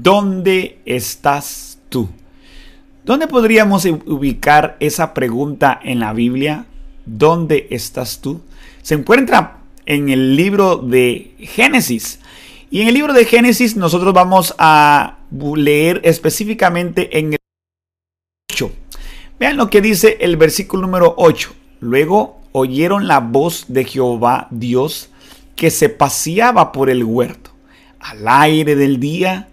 ¿Dónde estás tú? ¿Dónde podríamos ubicar esa pregunta en la Biblia? ¿Dónde estás tú? Se encuentra en el libro de Génesis. Y en el libro de Génesis nosotros vamos a leer específicamente en el 8. Vean lo que dice el versículo número 8. Luego oyeron la voz de Jehová Dios que se paseaba por el huerto al aire del día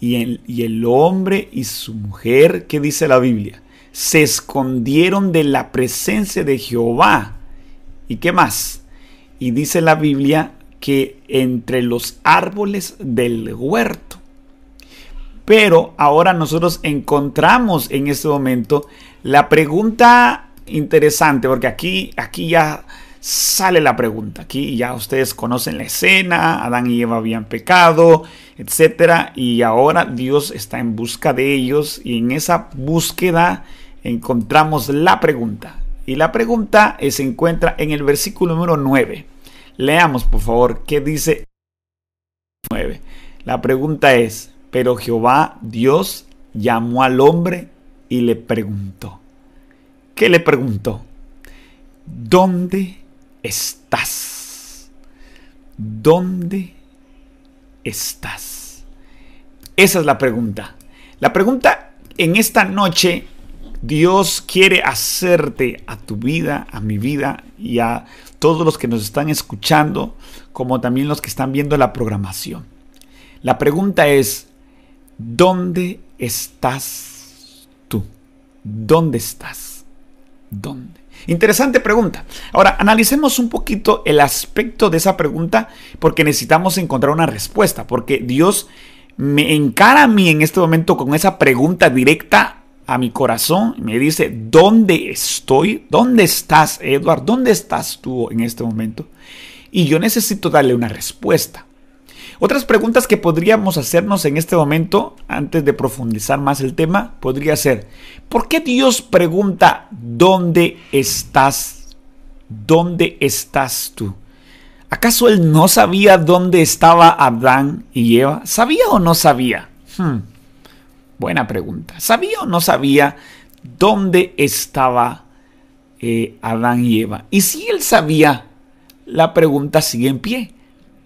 y el, y el hombre y su mujer, que dice la Biblia, se escondieron de la presencia de Jehová. ¿Y qué más? Y dice la Biblia que entre los árboles del huerto. Pero ahora nosotros encontramos en este momento la pregunta interesante, porque aquí, aquí ya sale la pregunta. Aquí ya ustedes conocen la escena, Adán y Eva habían pecado, etcétera, y ahora Dios está en busca de ellos y en esa búsqueda encontramos la pregunta. Y la pregunta se encuentra en el versículo número 9. Leamos, por favor, qué dice 9. La pregunta es, pero Jehová Dios llamó al hombre y le preguntó. ¿Qué le preguntó? ¿Dónde estás? ¿Dónde estás? Esa es la pregunta. La pregunta en esta noche, Dios quiere hacerte a tu vida, a mi vida y a todos los que nos están escuchando, como también los que están viendo la programación. La pregunta es, ¿dónde estás tú? ¿Dónde estás? ¿Dónde? Interesante pregunta. Ahora, analicemos un poquito el aspecto de esa pregunta porque necesitamos encontrar una respuesta, porque Dios me encara a mí en este momento con esa pregunta directa a mi corazón. Me dice, ¿dónde estoy? ¿Dónde estás, Edward? ¿Dónde estás tú en este momento? Y yo necesito darle una respuesta. Otras preguntas que podríamos hacernos en este momento, antes de profundizar más el tema, podría ser, ¿por qué Dios pregunta, ¿dónde estás? ¿Dónde estás tú? ¿Acaso él no sabía dónde estaba Adán y Eva? ¿Sabía o no sabía? Hmm, buena pregunta. ¿Sabía o no sabía dónde estaba eh, Adán y Eva? Y si él sabía, la pregunta sigue en pie.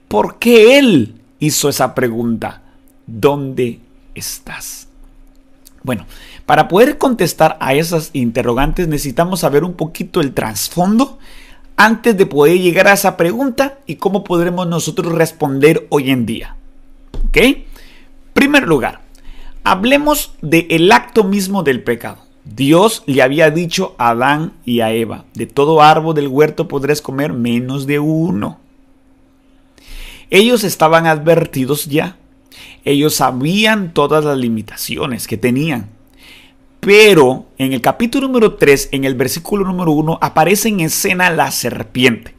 ¿Por qué él hizo esa pregunta. ¿Dónde estás? Bueno, para poder contestar a esas interrogantes necesitamos saber un poquito el trasfondo antes de poder llegar a esa pregunta y cómo podremos nosotros responder hoy en día. ¿Ok? Primer lugar, hablemos del acto mismo del pecado. Dios le había dicho a Adán y a Eva, de todo árbol del huerto podrás comer menos de uno. Ellos estaban advertidos ya. Ellos sabían todas las limitaciones que tenían. Pero en el capítulo número 3, en el versículo número 1, aparece en escena la serpiente.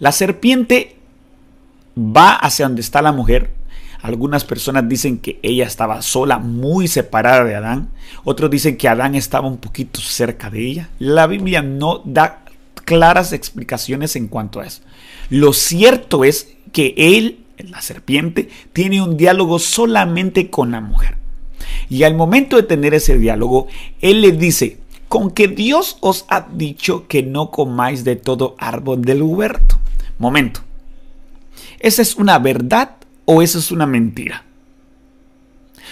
La serpiente va hacia donde está la mujer. Algunas personas dicen que ella estaba sola, muy separada de Adán. Otros dicen que Adán estaba un poquito cerca de ella. La Biblia no da claras explicaciones en cuanto a eso. Lo cierto es que él, la serpiente, tiene un diálogo solamente con la mujer. Y al momento de tener ese diálogo, él le dice, con que Dios os ha dicho que no comáis de todo árbol del huerto. Momento. ¿Esa es una verdad o esa es una mentira?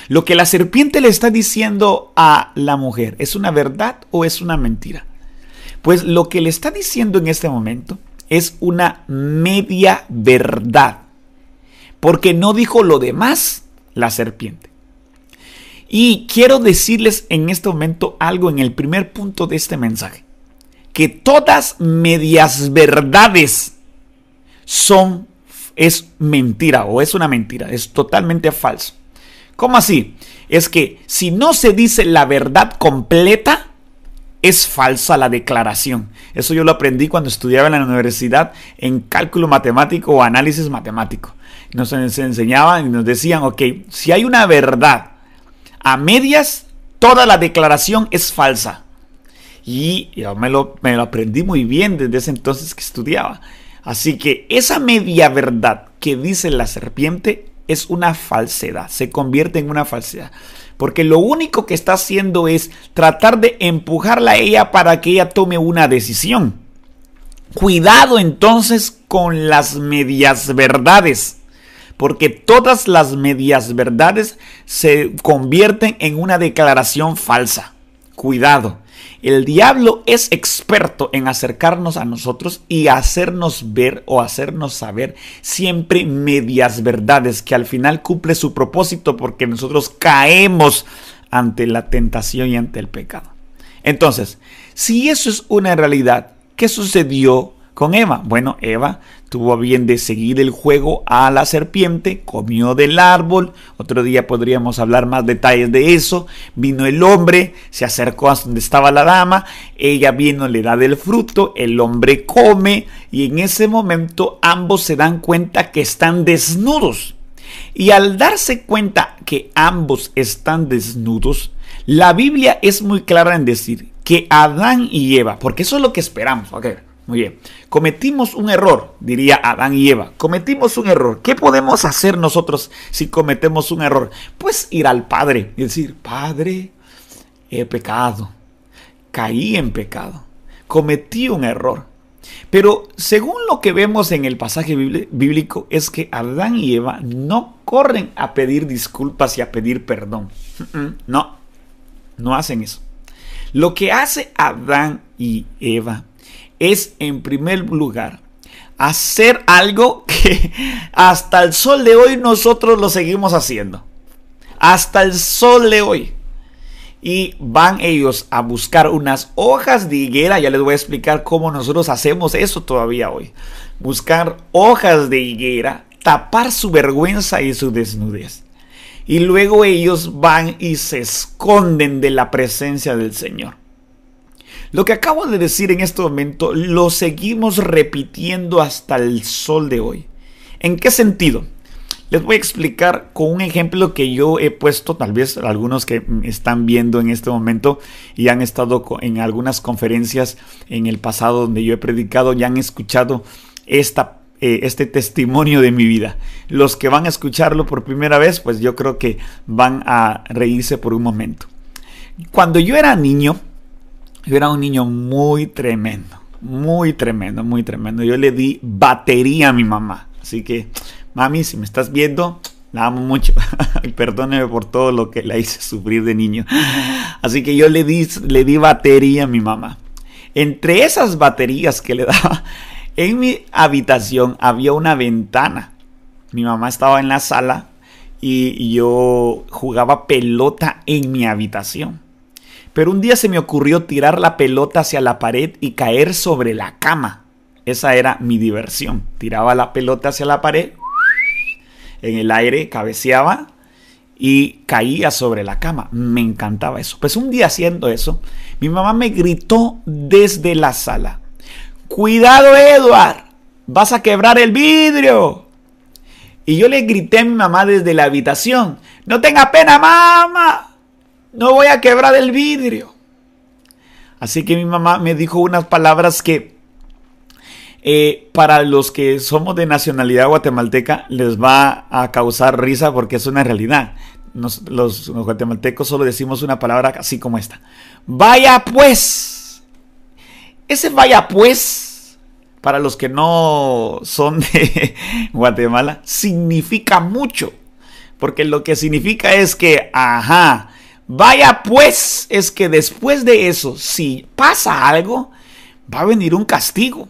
Lo que la serpiente le está diciendo a la mujer, ¿es una verdad o es una mentira? Pues lo que le está diciendo en este momento es una media verdad, porque no dijo lo demás la serpiente. Y quiero decirles en este momento algo en el primer punto de este mensaje, que todas medias verdades son es mentira o es una mentira, es totalmente falso. ¿Cómo así? Es que si no se dice la verdad completa, es falsa la declaración. Eso yo lo aprendí cuando estudiaba en la universidad en cálculo matemático o análisis matemático. Nos enseñaban y nos decían, ok, si hay una verdad a medias, toda la declaración es falsa. Y yo me lo, me lo aprendí muy bien desde ese entonces que estudiaba. Así que esa media verdad que dice la serpiente es una falsedad, se convierte en una falsedad. Porque lo único que está haciendo es tratar de empujarla a ella para que ella tome una decisión. Cuidado entonces con las medias verdades. Porque todas las medias verdades se convierten en una declaración falsa. Cuidado. El diablo es experto en acercarnos a nosotros y hacernos ver o hacernos saber siempre medias verdades que al final cumple su propósito porque nosotros caemos ante la tentación y ante el pecado. Entonces, si eso es una realidad, ¿qué sucedió con Eva? Bueno, Eva tuvo bien de seguir el juego a la serpiente, comió del árbol, otro día podríamos hablar más detalles de eso, vino el hombre, se acercó a donde estaba la dama, ella vino, le da del fruto, el hombre come y en ese momento ambos se dan cuenta que están desnudos. Y al darse cuenta que ambos están desnudos, la Biblia es muy clara en decir que Adán y Eva, porque eso es lo que esperamos, ok, muy bien. Cometimos un error, diría Adán y Eva. Cometimos un error. ¿Qué podemos hacer nosotros si cometemos un error? Pues ir al Padre y decir, Padre, he pecado. Caí en pecado. Cometí un error. Pero según lo que vemos en el pasaje bíblico es que Adán y Eva no corren a pedir disculpas y a pedir perdón. No, no hacen eso. Lo que hace Adán y Eva es en primer lugar hacer algo que hasta el sol de hoy nosotros lo seguimos haciendo. Hasta el sol de hoy. Y van ellos a buscar unas hojas de higuera. Ya les voy a explicar cómo nosotros hacemos eso todavía hoy. Buscar hojas de higuera, tapar su vergüenza y su desnudez. Y luego ellos van y se esconden de la presencia del Señor. Lo que acabo de decir en este momento lo seguimos repitiendo hasta el sol de hoy. ¿En qué sentido? Les voy a explicar con un ejemplo que yo he puesto, tal vez algunos que están viendo en este momento y han estado en algunas conferencias en el pasado donde yo he predicado, ya han escuchado esta, eh, este testimonio de mi vida. Los que van a escucharlo por primera vez, pues yo creo que van a reírse por un momento. Cuando yo era niño, yo era un niño muy tremendo, muy tremendo, muy tremendo. Yo le di batería a mi mamá. Así que, mami, si me estás viendo, la amo mucho. perdóneme por todo lo que la hice sufrir de niño. Así que yo le di, le di batería a mi mamá. Entre esas baterías que le daba, en mi habitación había una ventana. Mi mamá estaba en la sala y yo jugaba pelota en mi habitación. Pero un día se me ocurrió tirar la pelota hacia la pared y caer sobre la cama. Esa era mi diversión. Tiraba la pelota hacia la pared, en el aire cabeceaba y caía sobre la cama. Me encantaba eso. Pues un día haciendo eso, mi mamá me gritó desde la sala. Cuidado Edward, vas a quebrar el vidrio. Y yo le grité a mi mamá desde la habitación. No tenga pena, mamá. No voy a quebrar el vidrio. Así que mi mamá me dijo unas palabras que eh, para los que somos de nacionalidad guatemalteca les va a causar risa porque es una realidad. los, guatemaltecos solo decimos una palabra así como esta. Vaya pues. Ese vaya pues, para los que no son de Guatemala, significa mucho. Porque lo que significa es que, ajá, Vaya pues, es que después de eso, si pasa algo, va a venir un castigo.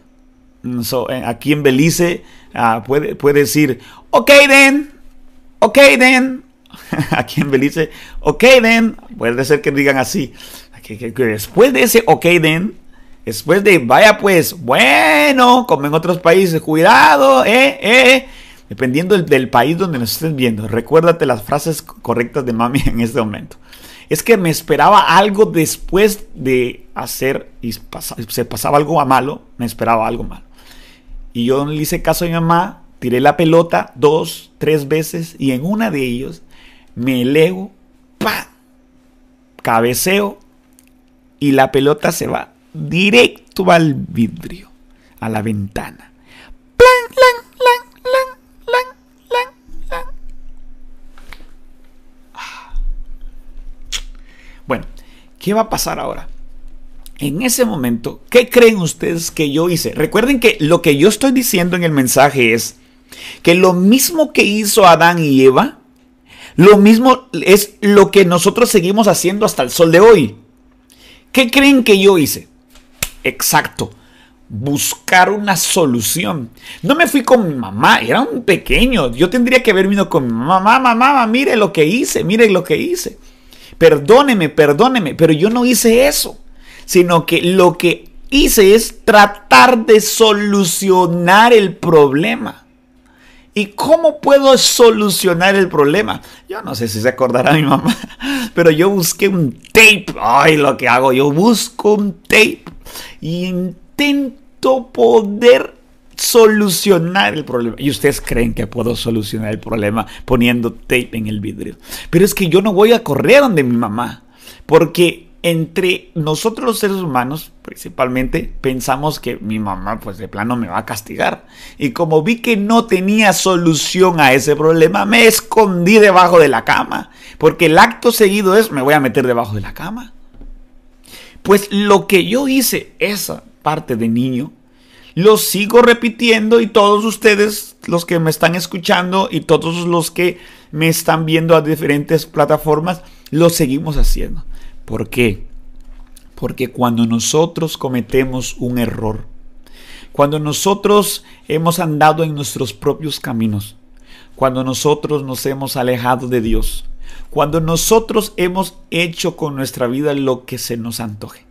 Eh, aquí en Belice ah, puede, decir, ok then, ok then. aquí en Belice, ok then. Puede ser que digan así. Que, después de ese ok then, después de vaya pues, bueno, como en otros países, cuidado, eh, eh. Dependiendo del, del país donde nos estés viendo, recuérdate las frases correctas de mami en este momento es que me esperaba algo después de hacer y se pasaba algo a malo, me esperaba algo malo. Y yo le hice caso a mi mamá, tiré la pelota dos, tres veces y en una de ellos me elevo, pa, cabeceo y la pelota se va directo al vidrio, a la ventana. Bueno, ¿qué va a pasar ahora? En ese momento, ¿qué creen ustedes que yo hice? Recuerden que lo que yo estoy diciendo en el mensaje es que lo mismo que hizo Adán y Eva, lo mismo es lo que nosotros seguimos haciendo hasta el sol de hoy. ¿Qué creen que yo hice? Exacto buscar una solución. No me fui con mi mamá, era un pequeño. Yo tendría que haber venido con mi mamá, mamá, mamá, mire lo que hice, mire lo que hice. Perdóneme, perdóneme, pero yo no hice eso, sino que lo que hice es tratar de solucionar el problema. ¿Y cómo puedo solucionar el problema? Yo no sé si se acordará mi mamá, pero yo busqué un tape. Ay, lo que hago, yo busco un tape y intento poder solucionar el problema. Y ustedes creen que puedo solucionar el problema poniendo tape en el vidrio. Pero es que yo no voy a correr donde mi mamá. Porque entre nosotros los seres humanos, principalmente, pensamos que mi mamá, pues de plano me va a castigar. Y como vi que no tenía solución a ese problema, me escondí debajo de la cama. Porque el acto seguido es, me voy a meter debajo de la cama. Pues lo que yo hice, esa parte de niño, lo sigo repitiendo y todos ustedes, los que me están escuchando y todos los que me están viendo a diferentes plataformas, lo seguimos haciendo. ¿Por qué? Porque cuando nosotros cometemos un error, cuando nosotros hemos andado en nuestros propios caminos, cuando nosotros nos hemos alejado de Dios, cuando nosotros hemos hecho con nuestra vida lo que se nos antoje,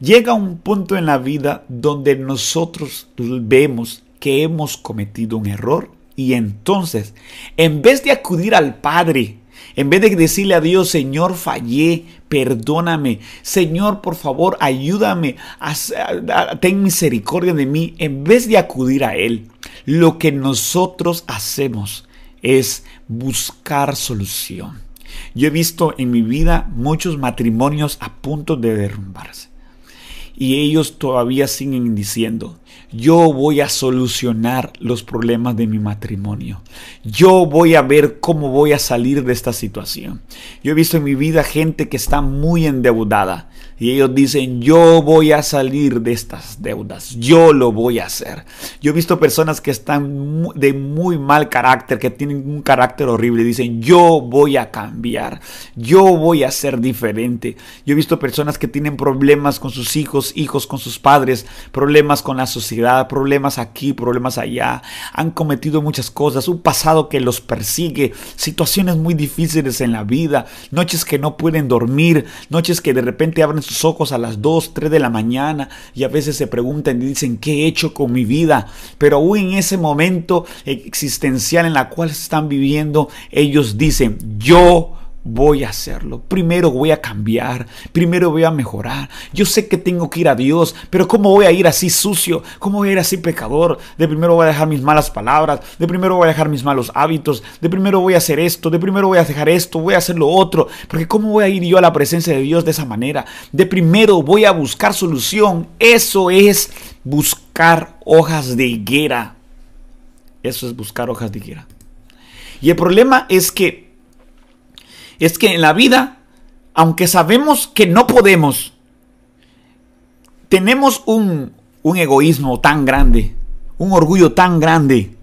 Llega un punto en la vida donde nosotros vemos que hemos cometido un error y entonces, en vez de acudir al Padre, en vez de decirle a Dios, Señor, fallé, perdóname, Señor, por favor, ayúdame, ten misericordia de mí, en vez de acudir a Él, lo que nosotros hacemos es buscar solución. Yo he visto en mi vida muchos matrimonios a punto de derrumbarse. Y ellos todavía siguen diciendo, yo voy a solucionar los problemas de mi matrimonio. Yo voy a ver cómo voy a salir de esta situación. Yo he visto en mi vida gente que está muy endeudada y ellos dicen, yo voy a salir de estas deudas, yo lo voy a hacer. Yo he visto personas que están de muy mal carácter, que tienen un carácter horrible, y dicen, yo voy a cambiar, yo voy a ser diferente. Yo he visto personas que tienen problemas con sus hijos, hijos con sus padres, problemas con la sociedad, problemas aquí, problemas allá. Han cometido muchas cosas, un pasado que los persigue, situaciones muy difíciles en la vida, noches que no pueden dormir, noches que de repente abren sus ojos a las 2, 3 de la mañana y a veces se preguntan y dicen, ¿qué he hecho con mi vida? Pero aún en ese momento existencial en la cual están viviendo, ellos dicen, yo voy a hacerlo. Primero voy a cambiar. Primero voy a mejorar. Yo sé que tengo que ir a Dios, pero ¿cómo voy a ir así sucio? ¿Cómo voy a ir así pecador? De primero voy a dejar mis malas palabras. De primero voy a dejar mis malos hábitos. De primero voy a hacer esto. De primero voy a dejar esto. Voy a hacer lo otro. Porque ¿cómo voy a ir yo a la presencia de Dios de esa manera? De primero voy a buscar solución. Eso es buscar hojas de higuera. Eso es buscar hojas de higuera. Y el problema es que es que en la vida, aunque sabemos que no podemos, tenemos un, egoísmo tan grande, un orgullo tan grande,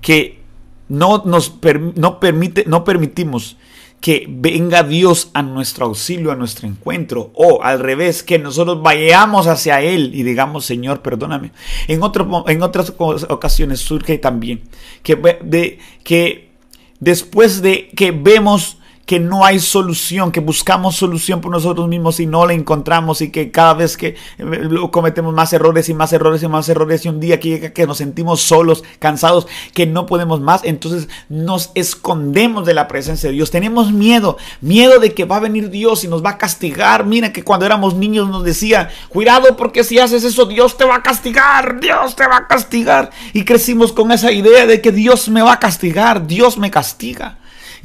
que no nos no permite, no permitimos que venga Dios a nuestro auxilio, a nuestro encuentro, o al revés, que nosotros vayamos hacia Él y digamos, Señor, perdóname. En, en otras ocasiones surge también que, de, que después de que vemos que no hay solución, que buscamos solución por nosotros mismos y no la encontramos y que cada vez que eh, cometemos más errores y más errores y más errores y un día que que nos sentimos solos, cansados, que no podemos más, entonces nos escondemos de la presencia de Dios. Tenemos miedo, miedo de que va a venir Dios y nos va a castigar. Mira que cuando éramos niños nos decía, cuidado porque si haces eso Dios te va a castigar, Dios te va a castigar. Y crecimos con esa idea de que Dios me va a castigar, Dios me castiga.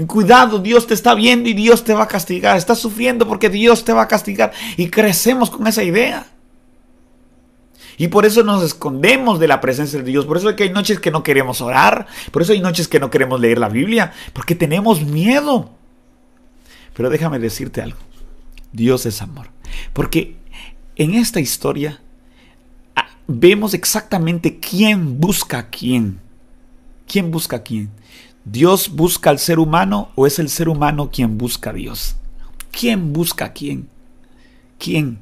Cuidado, Dios te está viendo y Dios te va a castigar. Estás sufriendo porque Dios te va a castigar. Y crecemos con esa idea. Y por eso nos escondemos de la presencia de Dios. Por eso hay noches que no queremos orar. Por eso hay noches que no queremos leer la Biblia. Porque tenemos miedo. Pero déjame decirte algo. Dios es amor. Porque en esta historia ah, vemos exactamente quién busca a quién. ¿Quién busca a quién? ¿Dios busca al ser humano o es el ser humano quien busca a Dios? ¿Quién busca a quién? ¿Quién?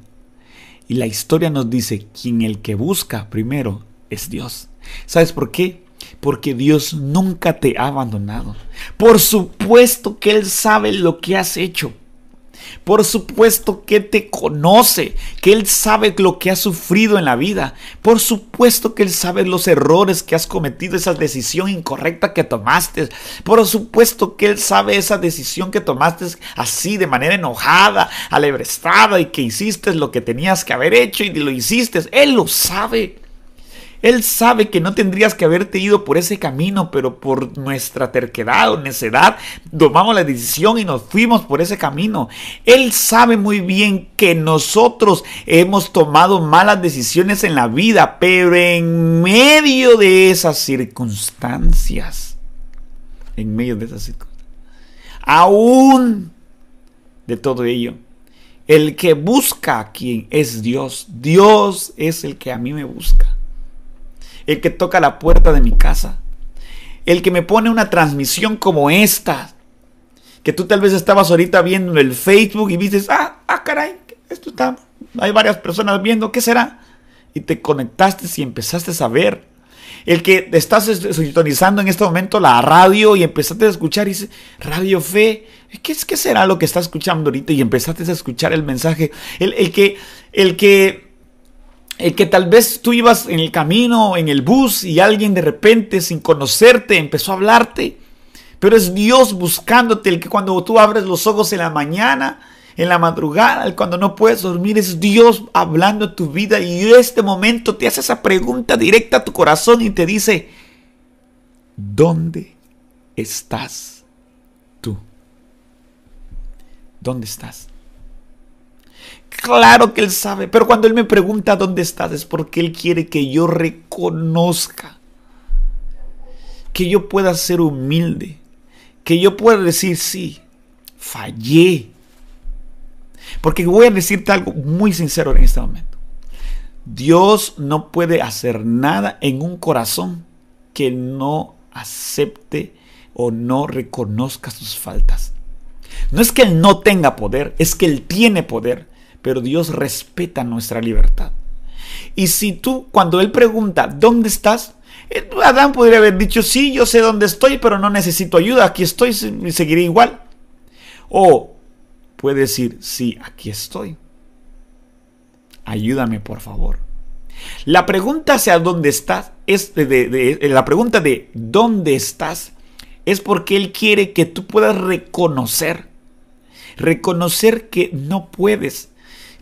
Y la historia nos dice, quien el que busca primero es Dios. ¿Sabes por qué? Porque Dios nunca te ha abandonado. Por supuesto que Él sabe lo que has hecho. Por supuesto que te conoce, que Él sabe lo que has sufrido en la vida. Por supuesto que Él sabe los errores que has cometido, esa decisión incorrecta que tomaste. Por supuesto que Él sabe esa decisión que tomaste así de manera enojada, alebrestada y que hiciste lo que tenías que haber hecho y lo hiciste. Él lo sabe. Él sabe que no tendrías que haberte ido por ese camino, pero por nuestra terquedad o necedad tomamos la decisión y nos fuimos por ese camino. Él sabe muy bien que nosotros hemos tomado malas decisiones en la vida, pero en medio de esas circunstancias, en medio de esas circunstancias, aún de todo ello, el que busca a quien es Dios, Dios es el que a mí me busca el que toca la puerta de mi casa, el que me pone una transmisión como esta, que tú tal vez estabas ahorita viendo en el Facebook y dices, ah, ah, caray, esto está, hay varias personas viendo, ¿qué será? Y te conectaste y empezaste a ver. El que estás sintonizando en este momento la radio y empezaste a escuchar y dices, Radio Fe, ¿qué, es, ¿qué será lo que estás escuchando ahorita? Y empezaste a escuchar el mensaje. El, el que, el que el que tal vez tú ibas en el camino, en el bus, y alguien de repente, sin conocerte, empezó a hablarte. Pero es Dios buscándote, el que cuando tú abres los ojos en la mañana, en la madrugada, cuando no puedes dormir, es Dios hablando tu vida. Y en este momento te hace esa pregunta directa a tu corazón y te dice, ¿dónde estás tú? ¿Dónde estás? Claro que Él sabe, pero cuando Él me pregunta dónde estás es porque Él quiere que yo reconozca, que yo pueda ser humilde, que yo pueda decir, sí, fallé. Porque voy a decirte algo muy sincero en este momento. Dios no puede hacer nada en un corazón que no acepte o no reconozca sus faltas. No es que Él no tenga poder, es que Él tiene poder pero Dios respeta nuestra libertad. Y si tú, cuando Él pregunta, ¿dónde estás? Eh, Adán podría haber dicho, sí, yo sé dónde estoy, pero no necesito ayuda, aquí estoy y seguiré igual. O puede decir, sí, aquí estoy. Ayúdame, por favor. La pregunta hacia dónde estás es de, la pregunta de dónde estás es porque Él quiere que tú puedas reconocer, reconocer que no puedes,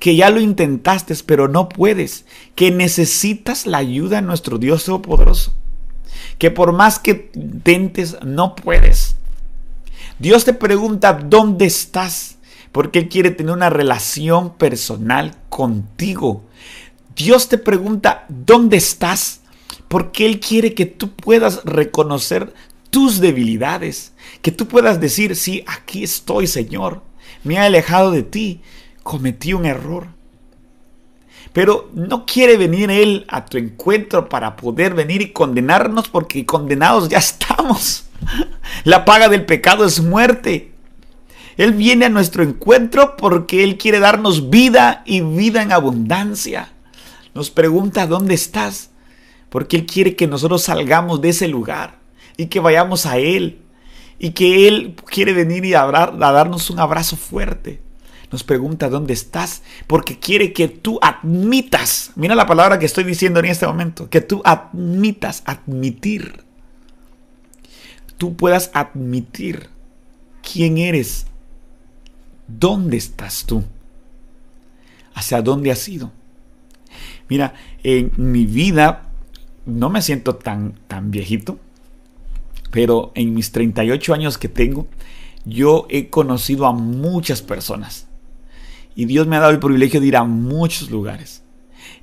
que ya lo intentaste, pero no puedes, que necesitas la ayuda de nuestro Dios Todopoderoso, que por más que intentes, no puedes. Dios te pregunta, ¿dónde estás? Porque Él quiere tener una relación personal contigo. Dios te pregunta, ¿dónde estás? Porque Él quiere que tú puedas reconocer tus debilidades, que tú puedas decir, sí, aquí estoy, Señor, me he alejado de ti, cometí un error. Pero no quiere venir Él a tu encuentro para poder venir y condenarnos porque condenados ya estamos. La paga del pecado es muerte. Él viene a nuestro encuentro porque Él quiere darnos vida y vida en abundancia. Nos pregunta, ¿dónde estás? Porque Él quiere que nosotros salgamos de ese lugar y que vayamos a Él. Y que Él quiere venir y a darnos un abrazo fuerte nos pregunta dónde estás, porque quiere que tú admitas, mira la palabra que estoy diciendo en este momento, que tú admitas, admitir, tú puedas admitir quién eres, dónde estás tú, hacia dónde has ido. Mira, en mi vida no me siento tan, tan viejito, pero en mis 38 años que tengo, yo he conocido a muchas personas y Dios me ha dado el privilegio de ir a muchos lugares.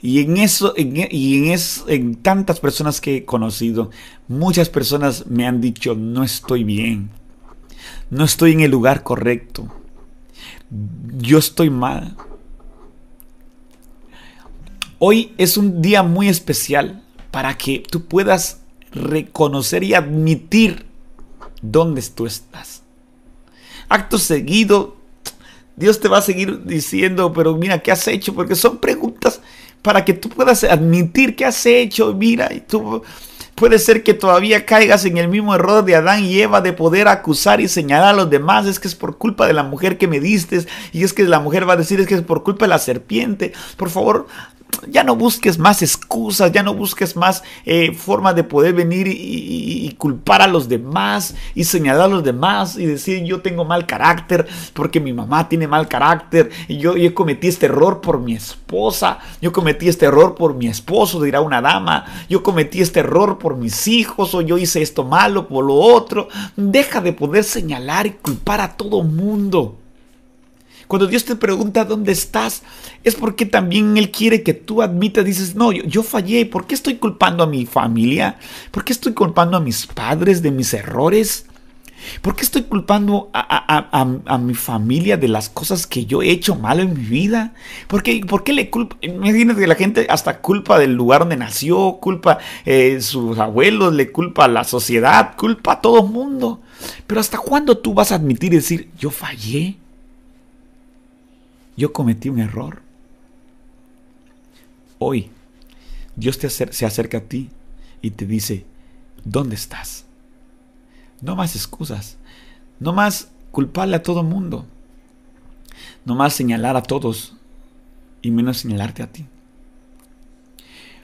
Y en eso, y en, en tantas personas que he conocido, muchas personas me han dicho, no estoy bien, no estoy en el lugar correcto, yo estoy mal. Hoy es un día muy especial para que tú puedas reconocer y admitir dónde tú estás. Acto seguido, Dios te va a seguir diciendo, pero mira, ¿qué has hecho? Porque son preguntas para que tú puedas admitir qué has hecho. Mira, y tú puede ser que todavía caigas en el mismo error de Adán y Eva de poder acusar y señalar a los demás. Es que es por culpa de la mujer que me diste. Y es que la mujer va a decir es que es por culpa de la serpiente. Por favor, ya no busques más excusas, ya no busques más eh, formas de poder venir y, culpar a los demás y señalar a los demás y decir yo tengo mal carácter porque mi mamá tiene mal carácter y yo, yo cometí este error por mi esposa, yo cometí este error por mi esposo, dirá una dama, yo cometí este error por mis hijos o yo hice esto malo por lo otro. Deja de poder señalar y culpar a todo mundo. Cuando Dios te pregunta dónde estás, es porque también Él quiere que tú admitas, dices, no, yo, fallé, ¿por qué estoy culpando a mi familia? ¿Por qué estoy culpando a mis padres de mis errores? ¿Por qué estoy culpando a, mi familia de las cosas que yo he hecho mal en mi vida? ¿Por qué, por qué le culpa? Imagínate que la gente hasta culpa del lugar donde nació, culpa eh, sus abuelos, le culpa a la sociedad, culpa a todo el mundo. Pero ¿hasta cuándo tú vas a admitir y decir, yo fallé? Yo cometí un error. Hoy Dios te se acerca a ti y te dice, ¿dónde estás? No más excusas, no más culparle a todo mundo, no más señalar a todos y menos señalarte a ti.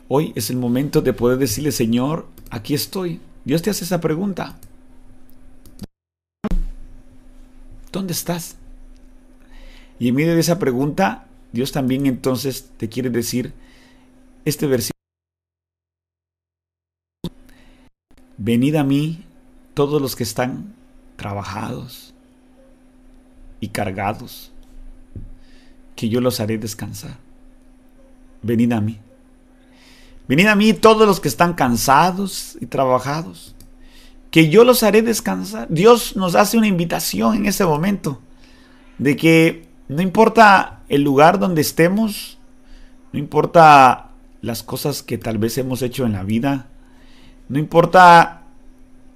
Hoy es el momento de poder decirle, Señor, aquí estoy. Dios te hace esa pregunta. ¿Dónde estás? Y en medio de esa pregunta, Dios también entonces te quiere decir este versículo. Venid a mí todos los que están trabajados y cargados, que yo los haré descansar. Venid a mí. Venid a mí todos los que están cansados y trabajados, que yo los haré descansar. Dios nos hace una invitación en ese momento de que no importa el lugar donde estemos, no importa las cosas que tal vez hemos hecho en la vida, no importa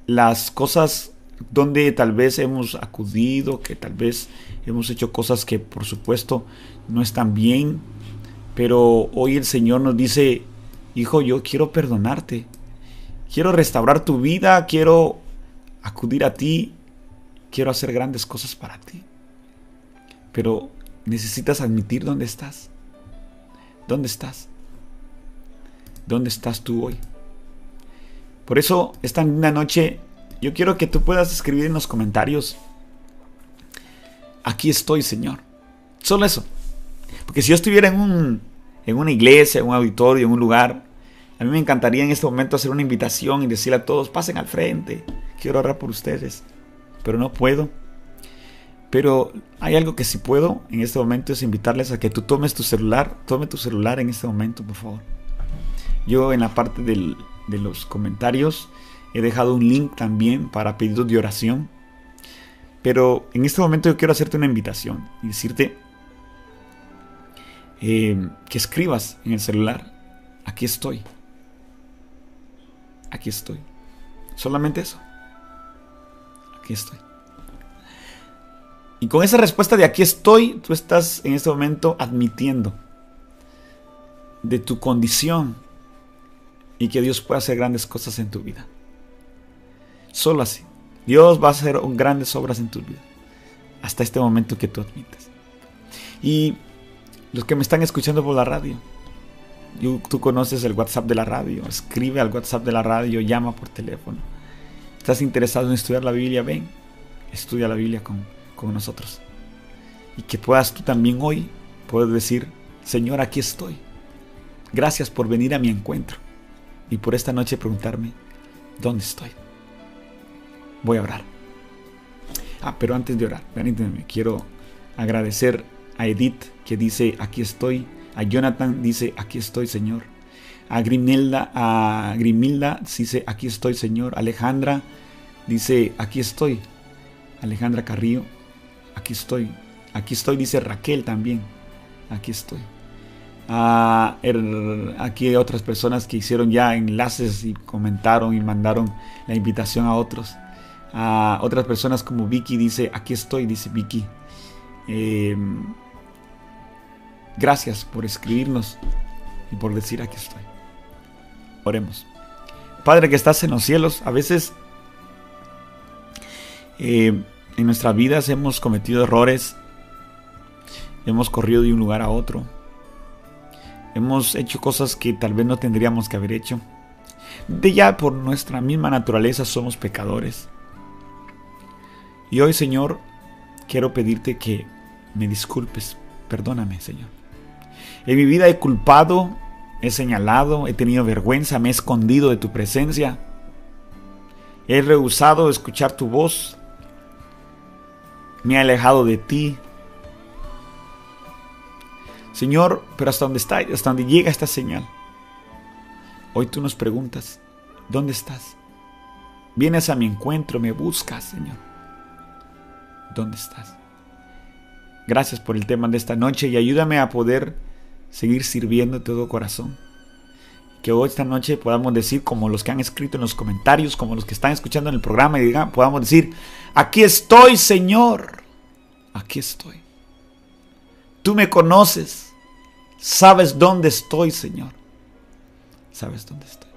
las cosas donde tal vez hemos acudido, que tal vez hemos hecho cosas que por supuesto no están bien, pero hoy el Señor nos dice, hijo, yo quiero perdonarte, quiero restaurar tu vida, quiero acudir a ti, quiero hacer grandes cosas para ti. Pero necesitas admitir dónde estás. ¿Dónde estás? ¿Dónde estás tú hoy? Por eso, esta linda noche, yo quiero que tú puedas escribir en los comentarios, aquí estoy, Señor. Solo eso. Porque si yo estuviera en, un, en una iglesia, en un auditorio, en un lugar, a mí me encantaría en este momento hacer una invitación y decirle a todos, pasen al frente, quiero orar por ustedes. Pero no puedo pero hay algo que sí puedo en este momento es invitarles a que tú tomes tu celular, tome tu celular en este momento, por favor. Yo en la parte de los comentarios he dejado un link también para pedidos de oración. Pero en este momento yo quiero hacerte una invitación y decirte eh, que escribas en el celular, aquí estoy. Aquí estoy. Solamente eso. Aquí estoy. Y con esa respuesta de aquí estoy, tú estás en este momento admitiendo de tu condición y que Dios puede hacer grandes cosas en tu vida. Solo así. Dios va a hacer grandes obras en tu vida. Hasta este momento que tú admites. Y los que me están escuchando por la radio, tú conoces el WhatsApp de la radio, escribe al WhatsApp de la radio, llama por teléfono. ¿Estás interesado en estudiar la Biblia? Ven, estudia la Biblia con con nosotros. Y que puedas tú también hoy poder decir, Señor, aquí estoy. Gracias por venir a mi encuentro. Y por esta noche preguntarme, ¿dónde estoy? Voy a orar. Ah, pero antes de orar, permítanme, quiero agradecer a Edith que dice, aquí estoy. A Jonathan dice, aquí estoy, Señor. A Grimilda, a Grimilda dice, aquí estoy, Señor. Alejandra dice, aquí estoy. Alejandra Carrillo aquí estoy, Aquí estoy, dice Raquel también. Aquí estoy. Ah, er, aquí hay otras personas que hicieron ya enlaces y comentaron y mandaron la invitación a otros. A otras personas como Vicky dice, aquí estoy, dice Vicky. Em, gracias por escribirnos y por decir aquí estoy. Oremos. Padre que estás en los cielos, a veces eh, en nuestras vidas hemos cometido errores, hemos corrido de un lugar a otro, hemos hecho cosas que tal vez no tendríamos que haber hecho. De ya por nuestra misma naturaleza somos pecadores. Y hoy, Señor, quiero pedirte que me disculpes, perdóname, Señor. En mi vida he culpado, he señalado, he tenido vergüenza, me he escondido de tu presencia. He rehusado escuchar tu voz, me ha alejado de ti. Señor, pero hasta donde está, hasta donde llega esta señal. Hoy tú nos preguntas, ¿dónde estás? Vienes a mi encuentro, me buscas, Señor. ¿Dónde estás? Gracias por el tema de esta noche y ayúdame a poder seguir sirviendo todo corazón. Que hoy esta noche podamos decir, como los que han escrito en los comentarios, como los que están escuchando en el programa, y digan, podamos decir, aquí estoy, Señor. Aquí estoy. Tú me conoces. Sabes dónde estoy, Señor. Sabes dónde estoy.